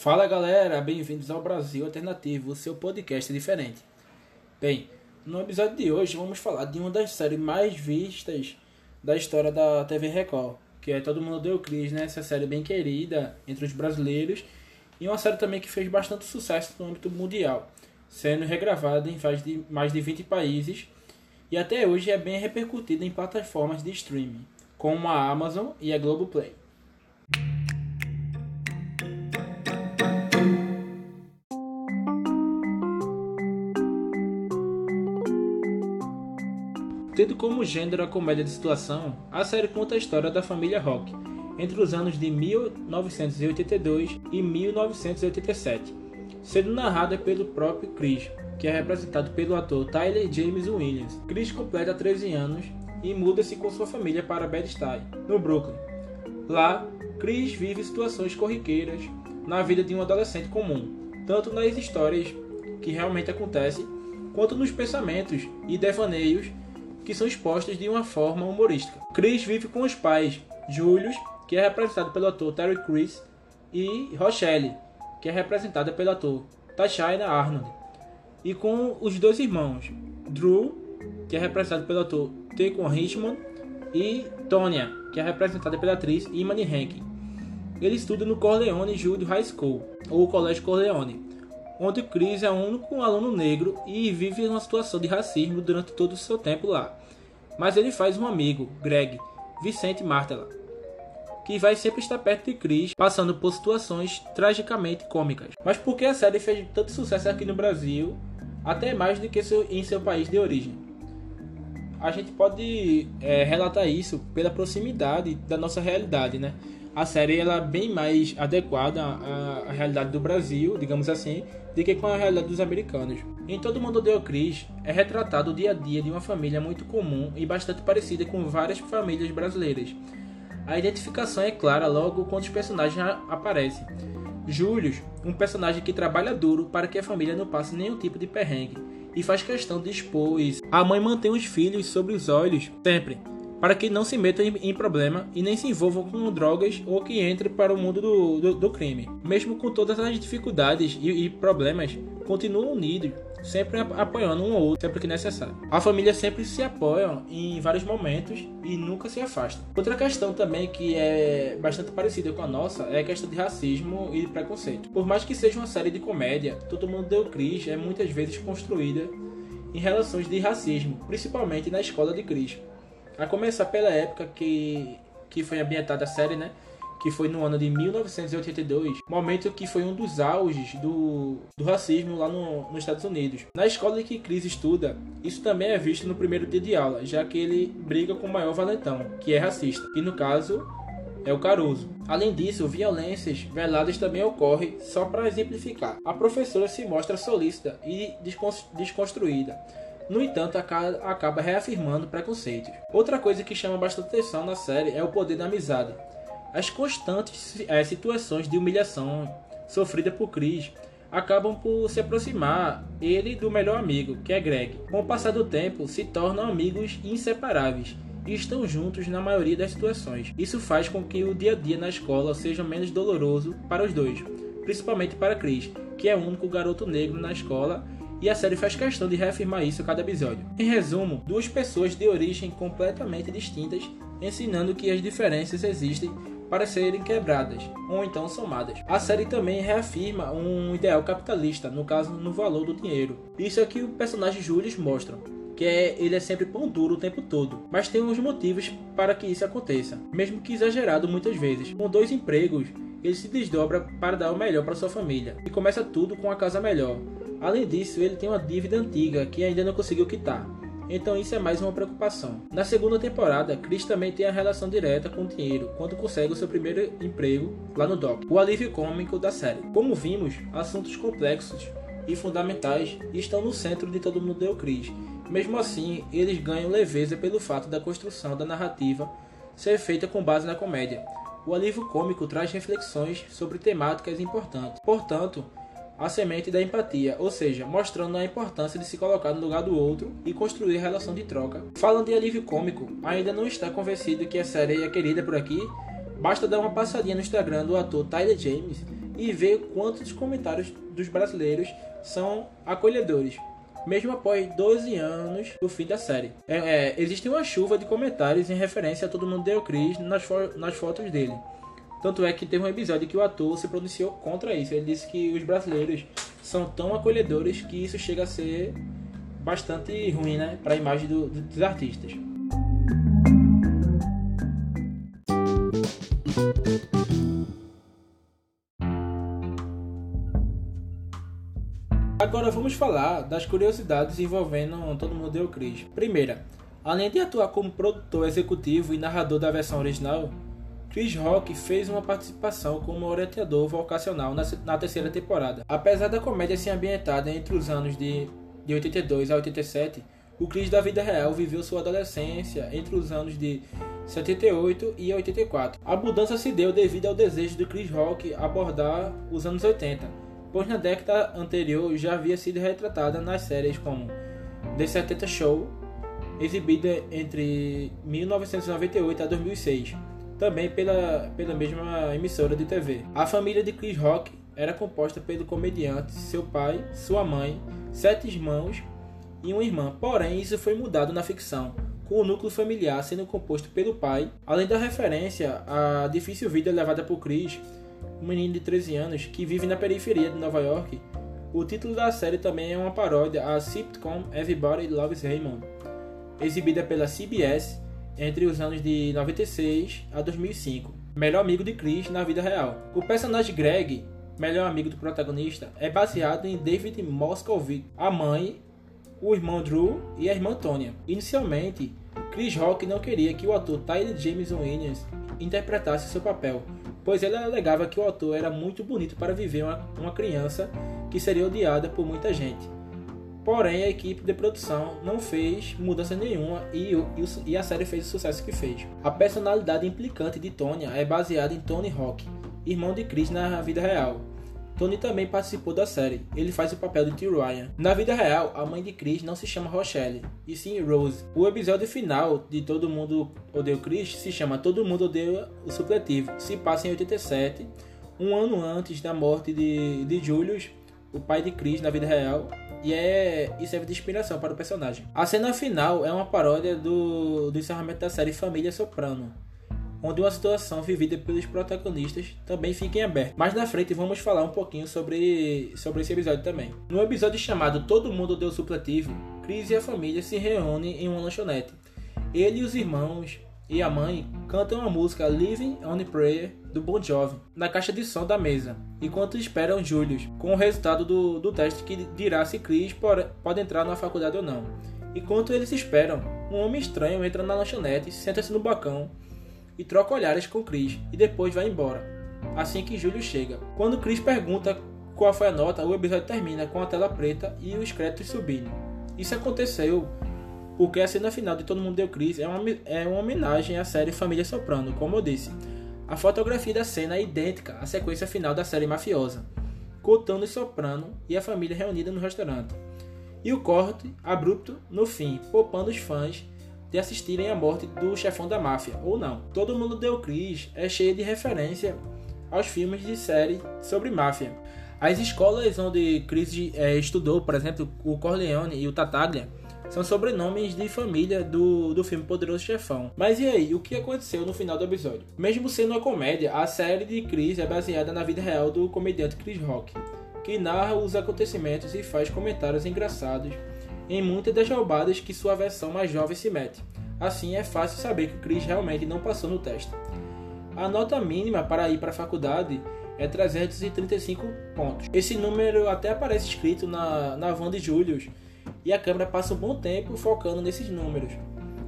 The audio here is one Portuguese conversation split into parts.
Fala galera, bem-vindos ao Brasil Alternativo, o seu podcast diferente. Bem, no episódio de hoje vamos falar de uma das séries mais vistas da história da TV Record, que é Todo Mundo Deu Cris, né? Essa série bem querida entre os brasileiros e uma série também que fez bastante sucesso no âmbito mundial, sendo regravada em mais de, mais de 20 países e até hoje é bem repercutida em plataformas de streaming, como a Amazon e a Globoplay. Tendo como gênero a comédia de situação, a série conta a história da família Rock entre os anos de 1982 e 1987, sendo narrada pelo próprio Chris, que é representado pelo ator Tyler James Williams. Chris completa 13 anos e muda-se com sua família para Bed-Stuy, no Brooklyn. Lá, Chris vive situações corriqueiras na vida de um adolescente comum, tanto nas histórias que realmente acontecem, quanto nos pensamentos e devaneios que são expostas de uma forma humorística. Chris vive com os pais, Julius, que é representado pelo ator Terry Crews, e Rochelle, que é representada pelo ator Tashaina Arnold, e com os dois irmãos, Drew, que é representado pelo ator Tecon Richmond, e Tonya, que é representada pela atriz Imani Henke. Ele estuda no Corleone Junior High School, ou Colégio Corleone, onde Chris é o único aluno negro e vive uma situação de racismo durante todo o seu tempo lá. Mas ele faz um amigo, Greg, Vicente Martela, que vai sempre estar perto de Chris, passando por situações tragicamente cômicas. Mas por que a série fez tanto sucesso aqui no Brasil, até mais do que em seu país de origem? A gente pode é, relatar isso pela proximidade da nossa realidade, né? A série ela é bem mais adequada à, à, realidade do Brasil, digamos assim, do que com a realidade dos americanos. Em Todo Mundo Odeia Chris é retratado o dia a dia de uma família muito comum e bastante parecida com várias famílias brasileiras. A identificação é clara logo quando os personagens aparecem. Julius, um personagem que trabalha duro para que a família não passe nenhum tipo de perrengue e faz questão de expor isso. A mãe mantém os filhos sobre os olhos sempre, para que não se metam em, em problema e nem se envolvam com drogas ou que entrem para o mundo do, do, do crime. Mesmo com todas as dificuldades e, e, problemas, continuam unidos, sempre apoiando um ou outro, sempre que necessário. A família sempre se apoia em vários momentos e nunca se afasta. Outra questão também que é bastante parecida com a nossa é a questão de racismo e preconceito. Por mais que seja uma série de comédia, Todo Mundo Deu Cris é muitas vezes construída em relações de racismo, principalmente na escola de Cris. A começar pela época que, que foi ambientada a série, né? Que foi no ano de 1982, momento que foi um dos auges do, do racismo lá no, nos Estados Unidos. Na escola que Chris estuda, isso também é visto no primeiro dia de aula, já que ele briga com o maior valentão, que é racista, e no caso é o Caruso. Além disso, violências veladas também ocorrem, só para exemplificar. A professora se mostra solícita e desconstruída, no entanto, acaba reafirmando preconceitos. Outra coisa que chama bastante atenção na série é o poder da amizade. As constantes é, situações de humilhação sofrida por Chris acabam por se aproximar ele do melhor amigo, que é Greg. Com o passar do tempo, se tornam amigos inseparáveis e estão juntos na maioria das situações. Isso faz com que o dia a dia na escola seja menos doloroso para os dois, principalmente para Chris, que é o único garoto negro na escola e a série faz questão de reafirmar isso a cada episódio. Em resumo, duas pessoas de origem completamente distintas ensinando que as diferenças existem para serem quebradas ou então somadas. A série também reafirma um ideal capitalista, no caso no valor do dinheiro. Isso é que o personagem Julius mostra, que é ele é sempre pão duro o tempo todo, mas tem uns motivos para que isso aconteça, mesmo que exagerado muitas vezes. Com dois empregos, ele se desdobra para dar o melhor para sua família e começa tudo com a casa melhor, Além disso, ele tem uma dívida antiga que ainda não conseguiu quitar. Então isso é mais uma preocupação. Na segunda temporada, Chris também tem a relação direta com o dinheiro quando consegue o seu primeiro emprego lá no Doc, o alívio cômico da série. Como vimos, assuntos complexos e fundamentais estão no centro de Todo Mundo Deu Chris. Mesmo assim, eles ganham leveza pelo fato da construção da narrativa ser feita com base na comédia. O alívio cômico traz reflexões sobre temáticas importantes. Portanto, a semente da empatia, ou seja, mostrando a importância de se colocar no lugar do outro e construir relação de troca. Falando de alívio cômico, ainda não está convencido que a série é querida por aqui? Basta dar uma passadinha no Instagram do ator Tyler James e ver quantos comentários dos brasileiros são acolhedores, mesmo após 12 anos do fim da série. É, é, existe uma chuva de comentários em referência a Todo Mundo Deu Chris nas, fo nas fotos dele. Tanto é que teve um episódio que o ator se pronunciou contra isso. Ele disse que os brasileiros são tão acolhedores que isso chega a ser bastante ruim né, para a imagem do, dos artistas. Agora vamos falar das curiosidades envolvendo Todo Mundo Deu Cris. Primeira, além de atuar como produtor executivo e narrador da versão original, Chris Rock fez uma participação como orientador vocacional na, na terceira temporada. Apesar da comédia ser ambientada entre os anos de, de 82 a 87, o Chris da vida real viveu sua adolescência entre os anos de 78 e 84. A mudança se deu devido ao desejo de Chris Rock abordar os anos 80 pois na década anterior já havia sido retratada nas séries como The 70 Show, exibida entre 1998 a 2006, também pela, pela mesma emissora de TV. A família de Chris Rock era composta pelo comediante, seu pai, sua mãe, sete irmãos e uma irmã, porém isso foi mudado na ficção, com o núcleo familiar sendo composto pelo pai, além da referência à difícil vida levada por Chris um menino de 13 anos que vive na periferia de Nova York. O título da série também é uma paródia à sitcom Everybody Loves Raymond, exibida pela CBS entre os anos de 96 a 2005. Melhor amigo de Chris na vida real. O personagem Greg, melhor amigo do protagonista, é baseado em David Moscovitz, a mãe, o irmão Drew e a irmã Tonya. Inicialmente, Chris Rock não queria que o ator Tyler James Williams interpretasse seu papel, pois ele alegava que o autor era muito bonito para viver uma, uma criança que seria odiada por muita gente. Porém, a equipe de produção não fez mudança nenhuma e, e, a série fez o sucesso que fez. A personalidade implicante de Tonya é baseada em Tony Hawk, irmão de Chris na vida real, Tony também participou da série. Ele faz o papel de T. Ryan. Na vida real, a mãe de Chris não se chama Rochelle, e sim Rose. O episódio final de Todo Mundo Odeia Chris se chama Todo Mundo Odeia o Supletivo. Se passa em 87, um ano antes da morte de, de Julius, o pai de Chris na vida real, e, é, e serve de inspiração para o personagem. A cena final é uma paródia do, do encerramento da série Família Soprano, onde uma situação vivida pelos protagonistas também fica em aberto. Mais na frente vamos falar um pouquinho sobre, sobre esse episódio também. No episódio chamado Todo Mundo Deu Supletivo, Chris e a família se reúnem em uma lanchonete. Ele e os irmãos e a mãe cantam a música Living on a Prayer do Bon Jovi na caixa de som da mesa, enquanto esperam Julius com o resultado do, do teste que dirá se Chris pode entrar na faculdade ou não. Enquanto eles esperam, um homem estranho entra na lanchonete, senta-se no balcão e troca olhares com Chris e depois vai embora. Assim que Júlio chega. Quando Chris pergunta qual foi a nota, o episódio termina com a tela preta e os créditos subindo. Isso aconteceu porque a cena final de Todo Mundo Deu Chris é uma, é uma homenagem à série Família Soprano, como eu disse. A fotografia da cena é idêntica à sequência final da série mafiosa, contando e Soprano e a família reunida no restaurante. E o corte abrupto no fim, poupando os fãs de assistirem à morte do chefão da máfia, ou não. Todo mundo deu Chris é cheio de referência aos filmes de série sobre máfia. As escolas onde Chris é, estudou, por exemplo, o Corleone e o Tataglia, são sobrenomes de família do, do filme Poderoso Chefão. Mas e aí, o que aconteceu no final do episódio? Mesmo sendo uma comédia, a série de Chris é baseada na vida real do comediante Chris Rock, que narra os acontecimentos e faz comentários engraçados em muitas das roubadas que sua versão mais jovem se mete. Assim é fácil saber que o Chris realmente não passou no teste. A nota mínima para ir para a faculdade é 335 pontos. Esse número até aparece escrito na, na van de Julius e a câmera passa um bom tempo focando nesses números.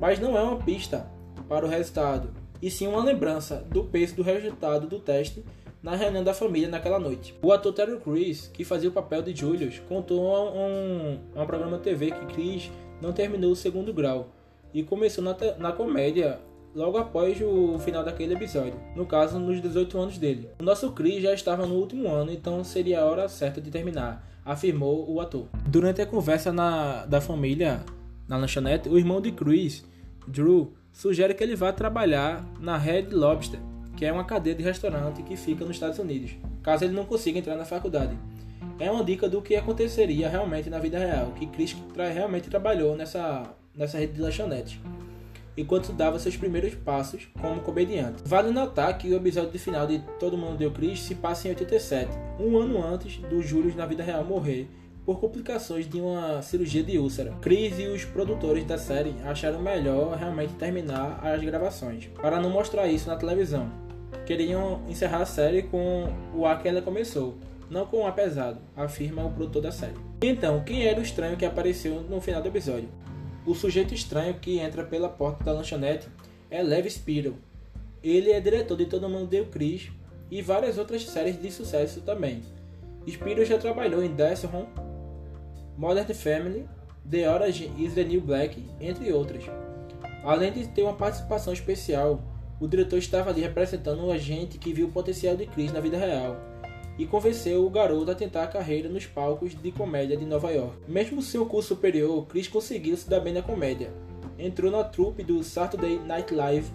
Mas não é uma pista para o resultado, e sim uma lembrança do peso do resultado do teste na reunião da família naquela noite. O ator Terry Crews, que fazia o papel de Julius, contou a um, um programa TV que Chris não terminou o segundo grau e começou na, na comédia logo após o final daquele episódio, no caso nos 18 anos dele. O nosso Chris já estava no último ano, então seria a hora certa de terminar, afirmou o ator. Durante a conversa na, da família na lanchonete, o irmão de Chris, Drew, sugere que ele vá trabalhar na Red Lobster que é uma cadeia de restaurante que fica nos Estados Unidos, caso ele não consiga entrar na faculdade. É uma dica do que aconteceria realmente na vida real, que Chris realmente trabalhou nessa, nessa rede de lanchonetes, enquanto dava seus primeiros passos como comediante. Vale notar que o episódio de final de Todo Mundo Deu Chris se passa em 87, um ano antes do Júlio na vida real morrer por complicações de uma cirurgia de úlcera. Chris e os produtores da série acharam melhor realmente terminar as gravações, para não mostrar isso na televisão. Queriam encerrar a série com o ar que ela começou, não com o ar pesado, afirma o produtor da série. Então, quem era o estranho que apareceu no final do episódio? O sujeito estranho que entra pela porta da lanchonete é Lev Spiro. Ele é diretor de Todo Mundo Deu Chris e várias outras séries de sucesso também. Spiro já trabalhou em Death Home, Modern Family, The Orange is the New Black, entre outras. Além de ter uma participação especial, o diretor estava ali representando um agente que viu o potencial de Chris na vida real e convenceu o garoto a tentar a carreira nos palcos de comédia de Nova York. Mesmo sem o curso superior, Chris conseguiu se dar bem na comédia. Entrou na trupe do Saturday Night Live,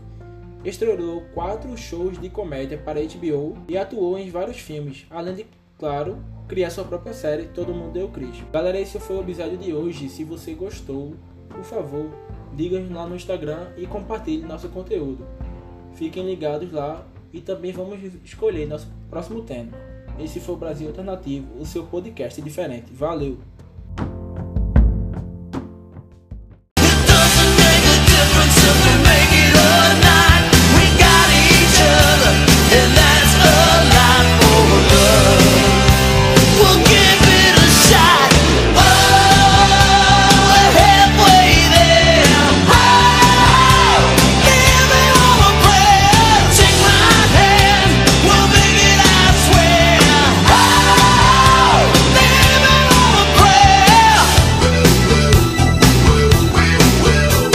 estreou quatro shows de comédia para HBO e atuou em vários filmes, além de, claro, criar sua própria série Todo Mundo Deu Cris. Galera, esse foi o episódio de hoje. Se você gostou, por favor, diga-nos lá no Instagram e compartilhe nosso conteúdo. Fiquem ligados lá e também vamos escolher nosso próximo tema. Esse foi o Brasil Alternativo, o seu podcast diferente. Valeu!